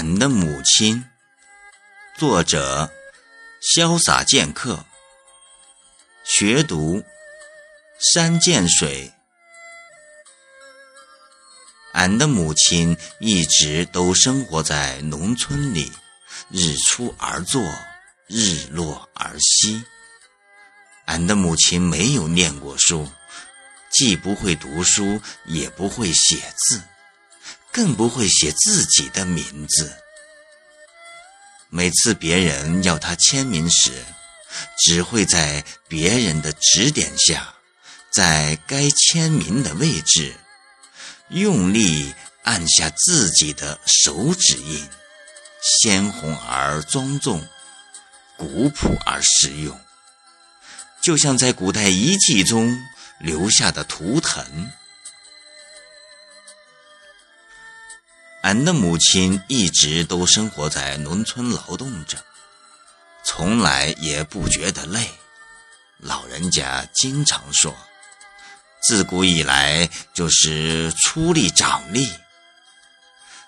俺的母亲，作者：潇洒剑客。学读：山涧水。俺的母亲一直都生活在农村里，日出而作，日落而息。俺的母亲没有念过书，既不会读书，也不会写字。更不会写自己的名字。每次别人要他签名时，只会在别人的指点下，在该签名的位置，用力按下自己的手指印，鲜红而庄重，古朴而实用，就像在古代遗迹中留下的图腾。俺的母亲一直都生活在农村劳动着，从来也不觉得累。老人家经常说，自古以来就是出力长力。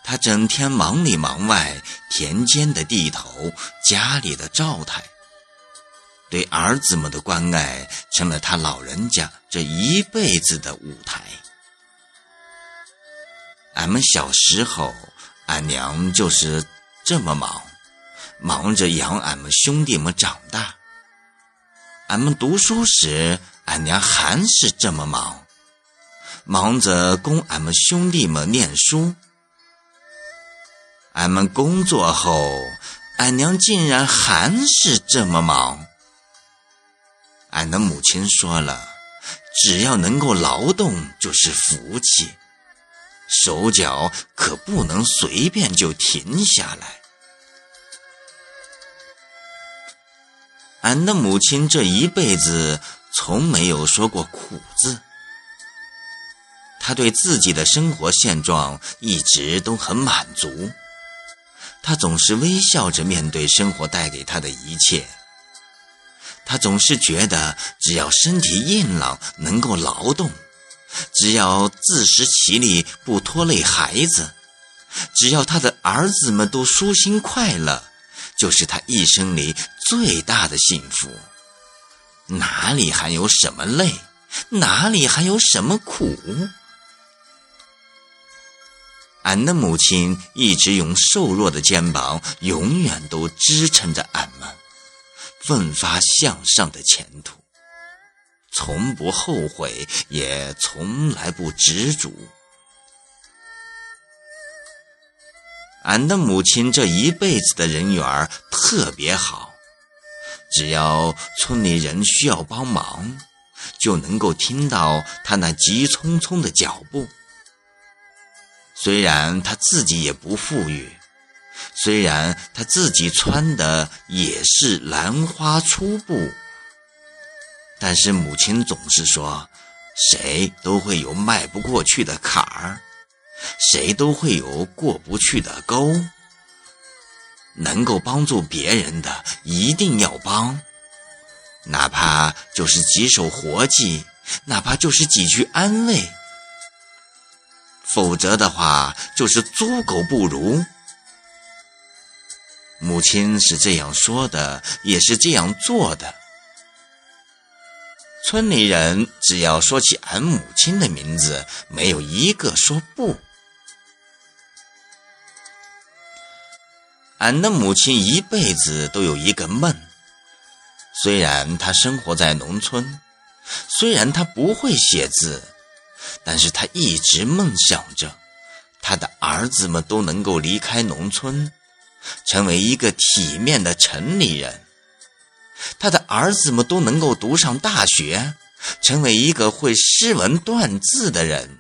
他整天忙里忙外，田间的地头，家里的灶台，对儿子们的关爱，成了他老人家这一辈子的舞台。俺们小时候，俺娘就是这么忙，忙着养俺们兄弟们长大。俺们读书时，俺娘还是这么忙，忙着供俺们兄弟们念书。俺们工作后，俺娘竟然还是这么忙。俺的母亲说了，只要能够劳动，就是福气。手脚可不能随便就停下来。俺的母亲这一辈子从没有说过苦字，她对自己的生活现状一直都很满足，她总是微笑着面对生活带给她的一切，她总是觉得只要身体硬朗，能够劳动。只要自食其力，不拖累孩子；只要他的儿子们都舒心快乐，就是他一生里最大的幸福。哪里还有什么累？哪里还有什么苦？俺的母亲一直用瘦弱的肩膀，永远都支撑着俺们，奋发向上的前途。从不后悔，也从来不执着。俺的母亲这一辈子的人缘特别好，只要村里人需要帮忙，就能够听到她那急匆匆的脚步。虽然她自己也不富裕，虽然她自己穿的也是兰花粗布。但是母亲总是说，谁都会有迈不过去的坎儿，谁都会有过不去的沟。能够帮助别人的一定要帮，哪怕就是几手活计，哪怕就是几句安慰，否则的话就是猪狗不如。母亲是这样说的，也是这样做的。村里人只要说起俺母亲的名字，没有一个说不。俺的母亲一辈子都有一个梦，虽然她生活在农村，虽然她不会写字，但是她一直梦想着，她的儿子们都能够离开农村，成为一个体面的城里人。他的儿子们都能够读上大学，成为一个会诗文断字的人。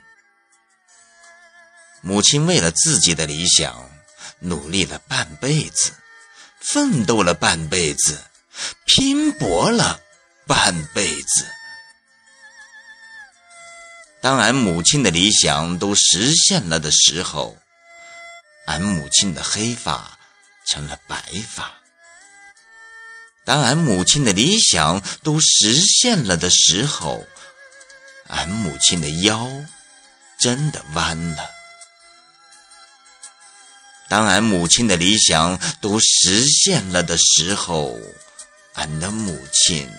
母亲为了自己的理想，努力了半辈子，奋斗了半辈子，拼搏了半辈子。当俺母亲的理想都实现了的时候，俺母亲的黑发成了白发。当俺母亲的理想都实现了的时候，俺母亲的腰真的弯了。当俺母亲的理想都实现了的时候，俺的母亲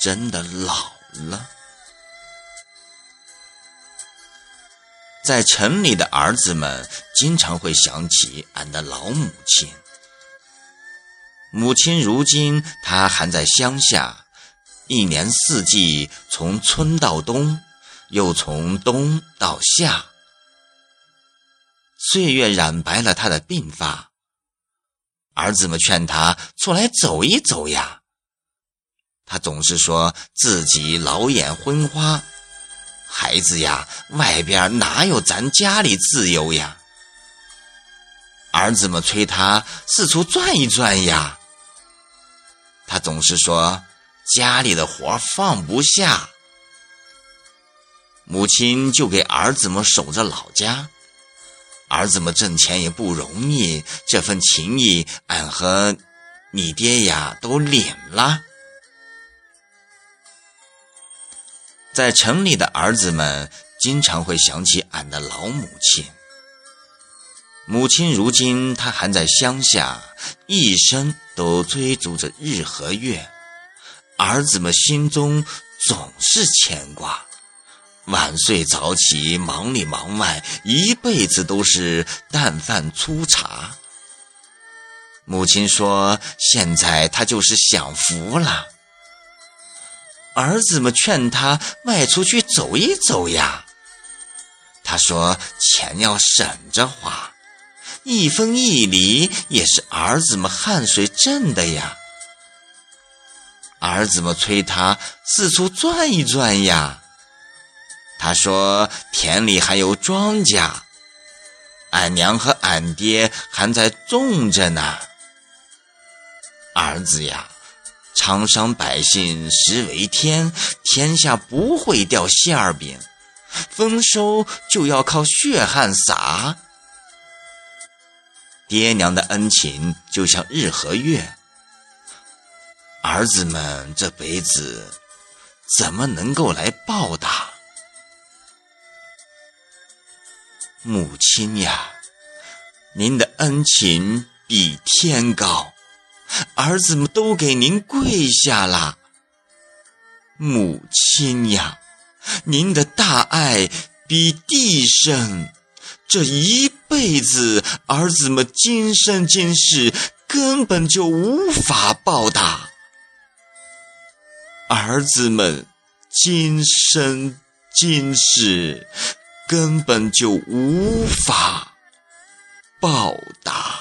真的老了。在城里的儿子们经常会想起俺的老母亲。母亲如今她还在乡下，一年四季从春到冬，又从冬到夏。岁月染白了他的鬓发，儿子们劝他出来走一走呀，他总是说自己老眼昏花。孩子呀，外边哪有咱家里自由呀？儿子们催他四处转一转呀，他总是说家里的活放不下。母亲就给儿子们守着老家。儿子们挣钱也不容易，这份情谊，俺和你爹呀都领了。在城里的儿子们经常会想起俺的老母亲。母亲如今她还在乡下，一生都追逐着日和月，儿子们心中总是牵挂。晚睡早起，忙里忙外，一辈子都是淡饭粗茶。母亲说：“现在他就是享福了。”儿子们劝他外出去走一走呀。他说：“钱要省着花，一分一厘也是儿子们汗水挣的呀。”儿子们催他四处转一转呀。他说：“田里还有庄稼，俺娘和俺爹还在种着呢。儿子呀，长商百姓食为天，天下不会掉馅儿饼，丰收就要靠血汗撒。爹娘的恩情就像日和月，儿子们这辈子怎么能够来报答？”母亲呀，您的恩情比天高，儿子们都给您跪下了。母亲呀，您的大爱比地深，这一辈子儿子们今生今世根本就无法报答。儿子们今生今世。根本就无法报答